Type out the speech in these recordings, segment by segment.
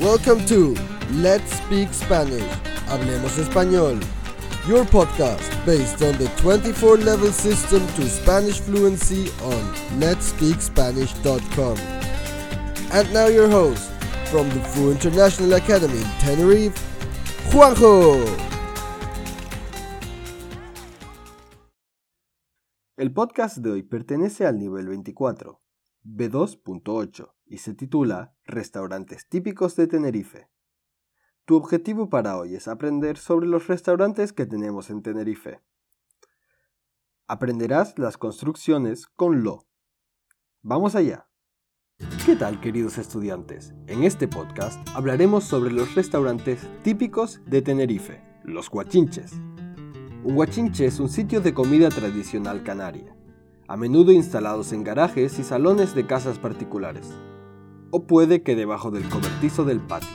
Welcome to Let's Speak Spanish. Hablemos Español. Your podcast based on the 24 level system to Spanish fluency on letspeakspanish.com. And now your host from the Fu International Academy in Tenerife, Juanjo. El podcast de hoy pertenece al nivel 24, B2.8, y se titula Restaurantes típicos de Tenerife. Tu objetivo para hoy es aprender sobre los restaurantes que tenemos en Tenerife. Aprenderás las construcciones con lo. Vamos allá. ¿Qué tal queridos estudiantes? En este podcast hablaremos sobre los restaurantes típicos de Tenerife, los guachinches. Un guachinche es un sitio de comida tradicional canaria, a menudo instalados en garajes y salones de casas particulares o puede que debajo del cobertizo del patio,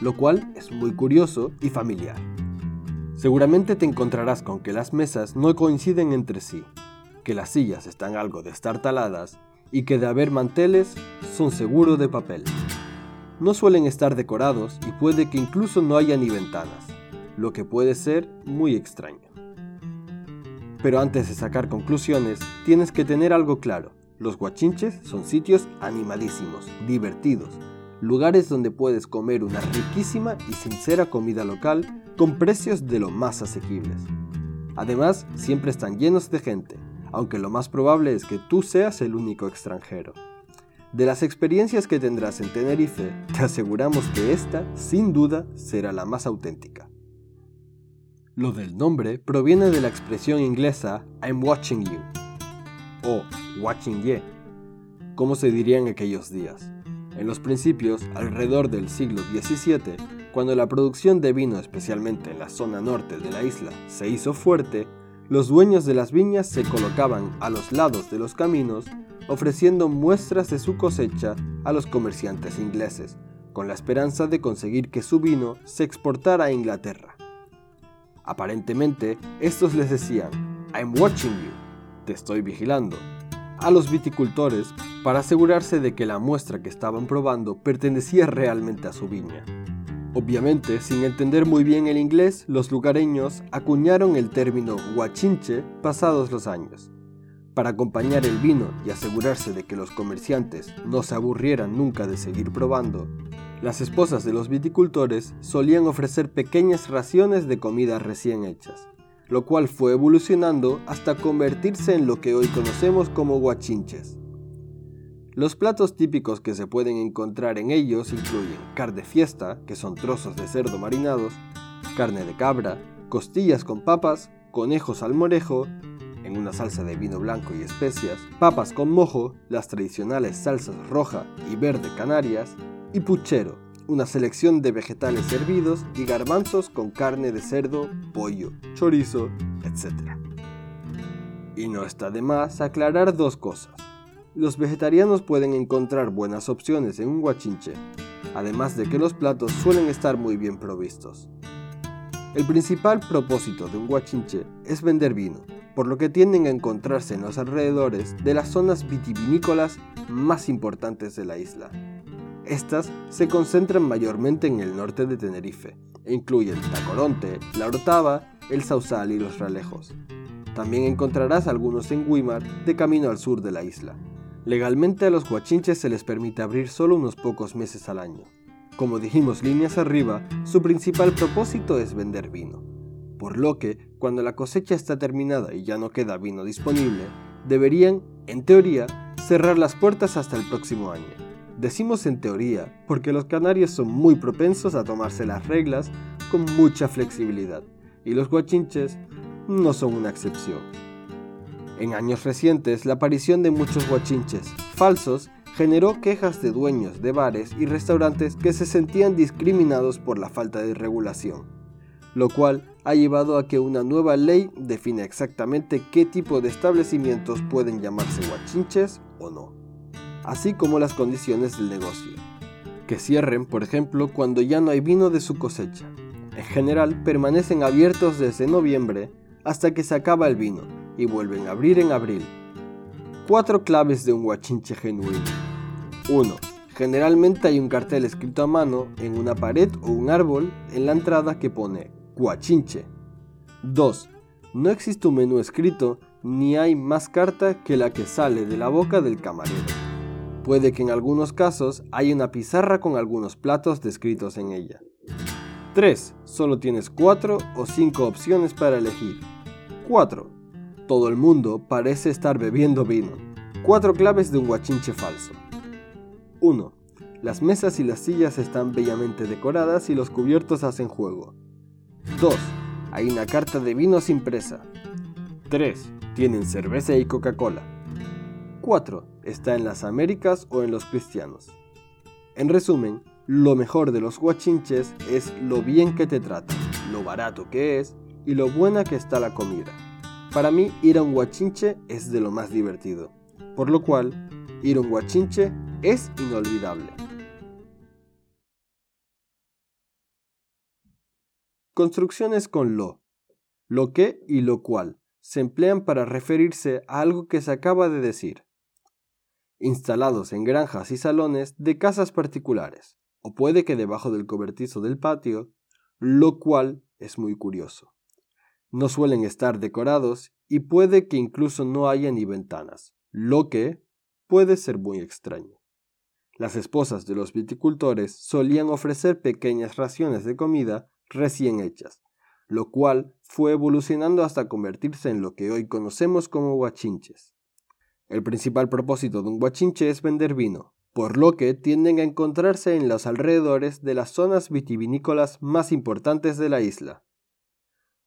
lo cual es muy curioso y familiar. Seguramente te encontrarás con que las mesas no coinciden entre sí, que las sillas están algo destartaladas y que de haber manteles son seguro de papel. No suelen estar decorados y puede que incluso no haya ni ventanas, lo que puede ser muy extraño. Pero antes de sacar conclusiones, tienes que tener algo claro. Los guachinches son sitios animadísimos, divertidos, lugares donde puedes comer una riquísima y sincera comida local con precios de lo más asequibles. Además, siempre están llenos de gente, aunque lo más probable es que tú seas el único extranjero. De las experiencias que tendrás en Tenerife, te aseguramos que esta, sin duda, será la más auténtica. Lo del nombre proviene de la expresión inglesa I'm watching you, o watching ye, como se diría en aquellos días. En los principios, alrededor del siglo XVII, cuando la producción de vino, especialmente en la zona norte de la isla, se hizo fuerte, los dueños de las viñas se colocaban a los lados de los caminos ofreciendo muestras de su cosecha a los comerciantes ingleses, con la esperanza de conseguir que su vino se exportara a Inglaterra. Aparentemente, estos les decían, I'm watching you, te estoy vigilando, a los viticultores para asegurarse de que la muestra que estaban probando pertenecía realmente a su viña. Obviamente, sin entender muy bien el inglés, los lugareños acuñaron el término guachinche pasados los años. Para acompañar el vino y asegurarse de que los comerciantes no se aburrieran nunca de seguir probando, las esposas de los viticultores solían ofrecer pequeñas raciones de comida recién hechas lo cual fue evolucionando hasta convertirse en lo que hoy conocemos como guachinches. Los platos típicos que se pueden encontrar en ellos incluyen carne fiesta, que son trozos de cerdo marinados, carne de cabra, costillas con papas, conejos al morejo, en una salsa de vino blanco y especias, papas con mojo, las tradicionales salsas roja y verde canarias, y puchero, una selección de vegetales hervidos y garbanzos con carne de cerdo, pollo, chorizo, etc. Y no está de más aclarar dos cosas. Los vegetarianos pueden encontrar buenas opciones en un guachinche, además de que los platos suelen estar muy bien provistos. El principal propósito de un guachinche es vender vino, por lo que tienden a encontrarse en los alrededores de las zonas vitivinícolas más importantes de la isla. Estas se concentran mayormente en el norte de Tenerife e incluyen Tacoronte, La Orotava, El Sausal y Los Ralejos. También encontrarás algunos en Guimar, de camino al sur de la isla. Legalmente a los guachinches se les permite abrir solo unos pocos meses al año. Como dijimos líneas arriba, su principal propósito es vender vino. Por lo que, cuando la cosecha está terminada y ya no queda vino disponible, deberían, en teoría, cerrar las puertas hasta el próximo año. Decimos en teoría, porque los canarios son muy propensos a tomarse las reglas con mucha flexibilidad, y los guachinches no son una excepción. En años recientes, la aparición de muchos guachinches falsos generó quejas de dueños de bares y restaurantes que se sentían discriminados por la falta de regulación, lo cual ha llevado a que una nueva ley define exactamente qué tipo de establecimientos pueden llamarse guachinches o no así como las condiciones del negocio. Que cierren, por ejemplo, cuando ya no hay vino de su cosecha. En general, permanecen abiertos desde noviembre hasta que se acaba el vino y vuelven a abrir en abril. Cuatro claves de un guachinche genuino. 1. Generalmente hay un cartel escrito a mano en una pared o un árbol en la entrada que pone Guachinche. 2. No existe un menú escrito ni hay más carta que la que sale de la boca del camarero. Puede que en algunos casos haya una pizarra con algunos platos descritos en ella. 3. Solo tienes 4 o 5 opciones para elegir. 4. Todo el mundo parece estar bebiendo vino. 4 claves de un guachinche falso. 1. Las mesas y las sillas están bellamente decoradas y los cubiertos hacen juego. 2. Hay una carta de vinos impresa. 3. Tienen cerveza y Coca-Cola. 4. Está en las Américas o en los cristianos. En resumen, lo mejor de los guachinches es lo bien que te tratan, lo barato que es y lo buena que está la comida. Para mí, ir a un guachinche es de lo más divertido, por lo cual, ir a un guachinche es inolvidable. Construcciones con lo. Lo que y lo cual se emplean para referirse a algo que se acaba de decir. Instalados en granjas y salones de casas particulares, o puede que debajo del cobertizo del patio, lo cual es muy curioso. No suelen estar decorados y puede que incluso no haya ni ventanas, lo que puede ser muy extraño. Las esposas de los viticultores solían ofrecer pequeñas raciones de comida recién hechas, lo cual fue evolucionando hasta convertirse en lo que hoy conocemos como guachinches. El principal propósito de un guachinche es vender vino, por lo que tienden a encontrarse en los alrededores de las zonas vitivinícolas más importantes de la isla.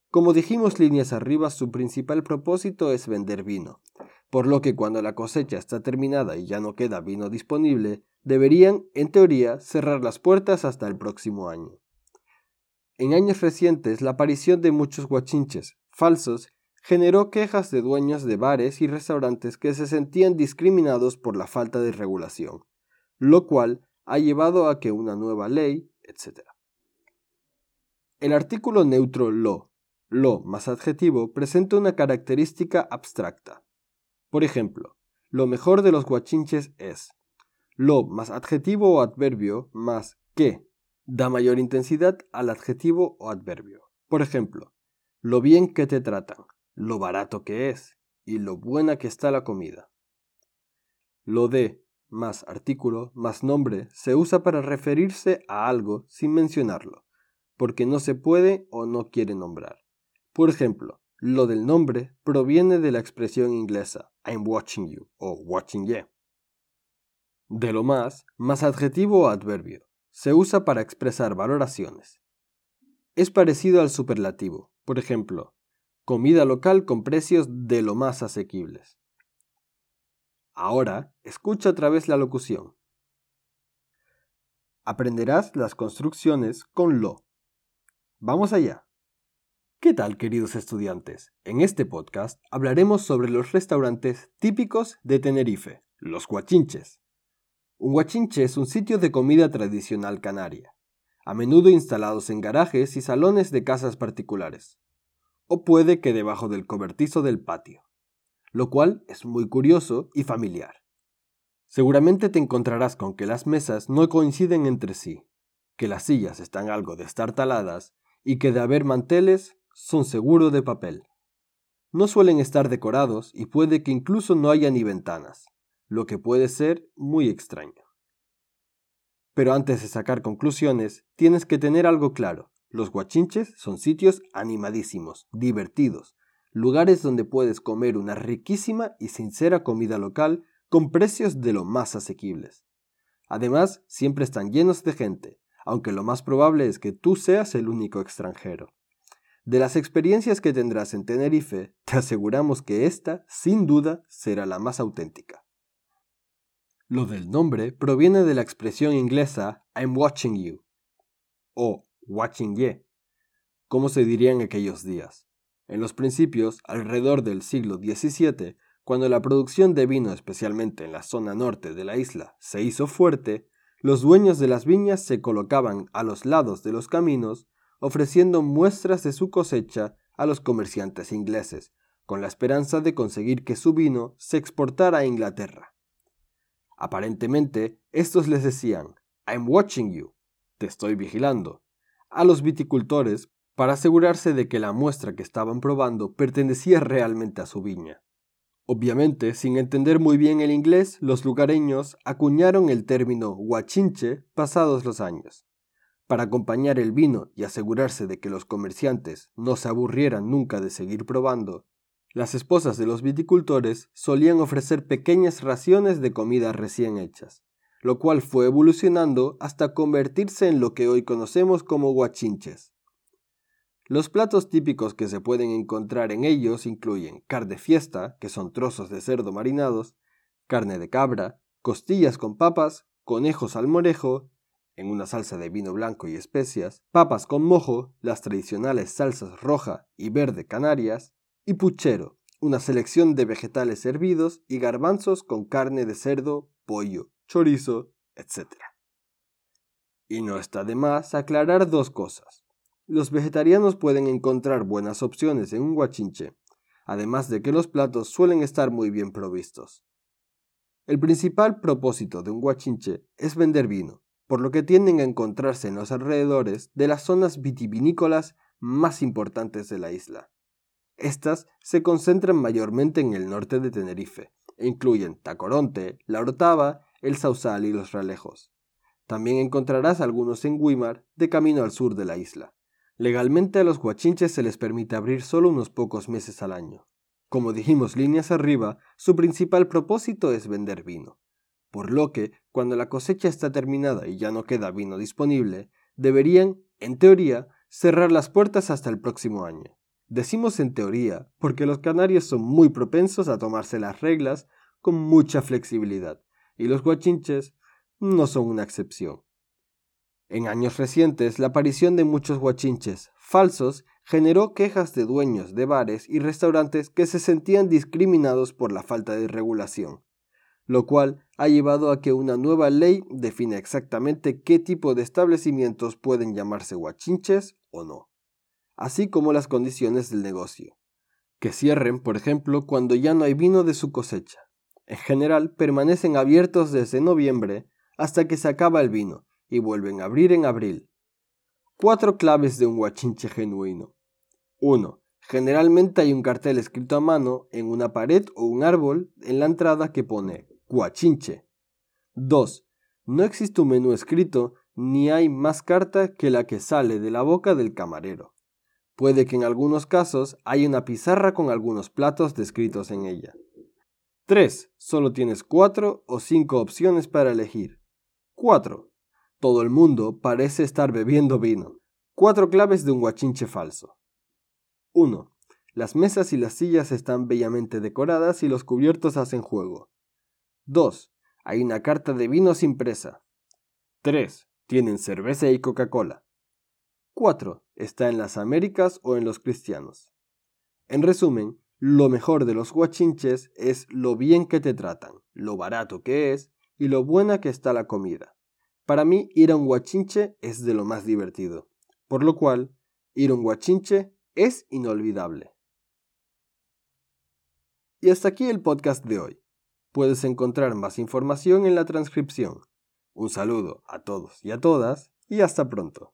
Como dijimos líneas arriba, su principal propósito es vender vino, por lo que cuando la cosecha está terminada y ya no queda vino disponible, deberían, en teoría, cerrar las puertas hasta el próximo año. En años recientes, la aparición de muchos guachinches falsos generó quejas de dueños de bares y restaurantes que se sentían discriminados por la falta de regulación, lo cual ha llevado a que una nueva ley, etc. El artículo neutro lo, lo más adjetivo, presenta una característica abstracta. Por ejemplo, lo mejor de los guachinches es lo más adjetivo o adverbio más que da mayor intensidad al adjetivo o adverbio. Por ejemplo, lo bien que te tratan, lo barato que es y lo buena que está la comida. Lo de más artículo más nombre se usa para referirse a algo sin mencionarlo, porque no se puede o no quiere nombrar. Por ejemplo, lo del nombre proviene de la expresión inglesa I'm watching you o watching you de lo más, más adjetivo o adverbio. Se usa para expresar valoraciones. Es parecido al superlativo, por ejemplo, comida local con precios de lo más asequibles. Ahora, escucha otra vez la locución. Aprenderás las construcciones con lo. Vamos allá. ¿Qué tal, queridos estudiantes? En este podcast hablaremos sobre los restaurantes típicos de Tenerife, los guachinches. Un guachinche es un sitio de comida tradicional canaria, a menudo instalados en garajes y salones de casas particulares, o puede que debajo del cobertizo del patio, lo cual es muy curioso y familiar. Seguramente te encontrarás con que las mesas no coinciden entre sí, que las sillas están algo destartaladas y que de haber manteles son seguro de papel. No suelen estar decorados y puede que incluso no haya ni ventanas lo que puede ser muy extraño. Pero antes de sacar conclusiones, tienes que tener algo claro. Los guachinches son sitios animadísimos, divertidos, lugares donde puedes comer una riquísima y sincera comida local con precios de lo más asequibles. Además, siempre están llenos de gente, aunque lo más probable es que tú seas el único extranjero. De las experiencias que tendrás en Tenerife, te aseguramos que esta, sin duda, será la más auténtica. Lo del nombre proviene de la expresión inglesa I'm watching you o watching ye, como se diría en aquellos días. En los principios, alrededor del siglo XVII, cuando la producción de vino, especialmente en la zona norte de la isla, se hizo fuerte, los dueños de las viñas se colocaban a los lados de los caminos, ofreciendo muestras de su cosecha a los comerciantes ingleses, con la esperanza de conseguir que su vino se exportara a Inglaterra. Aparentemente, estos les decían, I'm watching you, te estoy vigilando, a los viticultores para asegurarse de que la muestra que estaban probando pertenecía realmente a su viña. Obviamente, sin entender muy bien el inglés, los lugareños acuñaron el término guachinche pasados los años. Para acompañar el vino y asegurarse de que los comerciantes no se aburrieran nunca de seguir probando, las esposas de los viticultores solían ofrecer pequeñas raciones de comida recién hechas, lo cual fue evolucionando hasta convertirse en lo que hoy conocemos como guachinches. Los platos típicos que se pueden encontrar en ellos incluyen carne fiesta, que son trozos de cerdo marinados, carne de cabra, costillas con papas, conejos al morejo, en una salsa de vino blanco y especias, papas con mojo, las tradicionales salsas roja y verde canarias, y puchero, una selección de vegetales hervidos y garbanzos con carne de cerdo, pollo, chorizo, etc. Y no está de más aclarar dos cosas. Los vegetarianos pueden encontrar buenas opciones en un guachinche, además de que los platos suelen estar muy bien provistos. El principal propósito de un guachinche es vender vino, por lo que tienden a encontrarse en los alrededores de las zonas vitivinícolas más importantes de la isla. Estas se concentran mayormente en el norte de Tenerife, e incluyen Tacoronte, La Orotava, el Sausal y los Ralejos. También encontrarás algunos en Guimar, de camino al sur de la isla. Legalmente a los guachinches se les permite abrir solo unos pocos meses al año. Como dijimos líneas arriba, su principal propósito es vender vino. Por lo que, cuando la cosecha está terminada y ya no queda vino disponible, deberían, en teoría, cerrar las puertas hasta el próximo año. Decimos en teoría porque los canarios son muy propensos a tomarse las reglas con mucha flexibilidad, y los guachinches no son una excepción. En años recientes, la aparición de muchos guachinches falsos generó quejas de dueños de bares y restaurantes que se sentían discriminados por la falta de regulación, lo cual ha llevado a que una nueva ley define exactamente qué tipo de establecimientos pueden llamarse guachinches o no, así como las condiciones del negocio. Que cierren, por ejemplo, cuando ya no hay vino de su cosecha. En general, permanecen abiertos desde noviembre hasta que se acaba el vino, y vuelven a abrir en abril. Cuatro claves de un guachinche genuino. 1. Generalmente hay un cartel escrito a mano en una pared o un árbol en la entrada que pone guachinche. 2. No existe un menú escrito ni hay más carta que la que sale de la boca del camarero. Puede que en algunos casos haya una pizarra con algunos platos descritos en ella. 3. Solo tienes cuatro o cinco opciones para elegir. 4. Todo el mundo parece estar bebiendo vino. Cuatro claves de un guachinche falso. 1. Las mesas y las sillas están bellamente decoradas y los cubiertos hacen juego. 2. Hay una carta de vinos impresa. 3. Tienen cerveza y Coca-Cola. 4. Está en las Américas o en los cristianos. En resumen, lo mejor de los guachinches es lo bien que te tratan, lo barato que es y lo buena que está la comida. Para mí, ir a un guachinche es de lo más divertido, por lo cual, ir a un guachinche es inolvidable. Y hasta aquí el podcast de hoy. Puedes encontrar más información en la transcripción. Un saludo a todos y a todas y hasta pronto.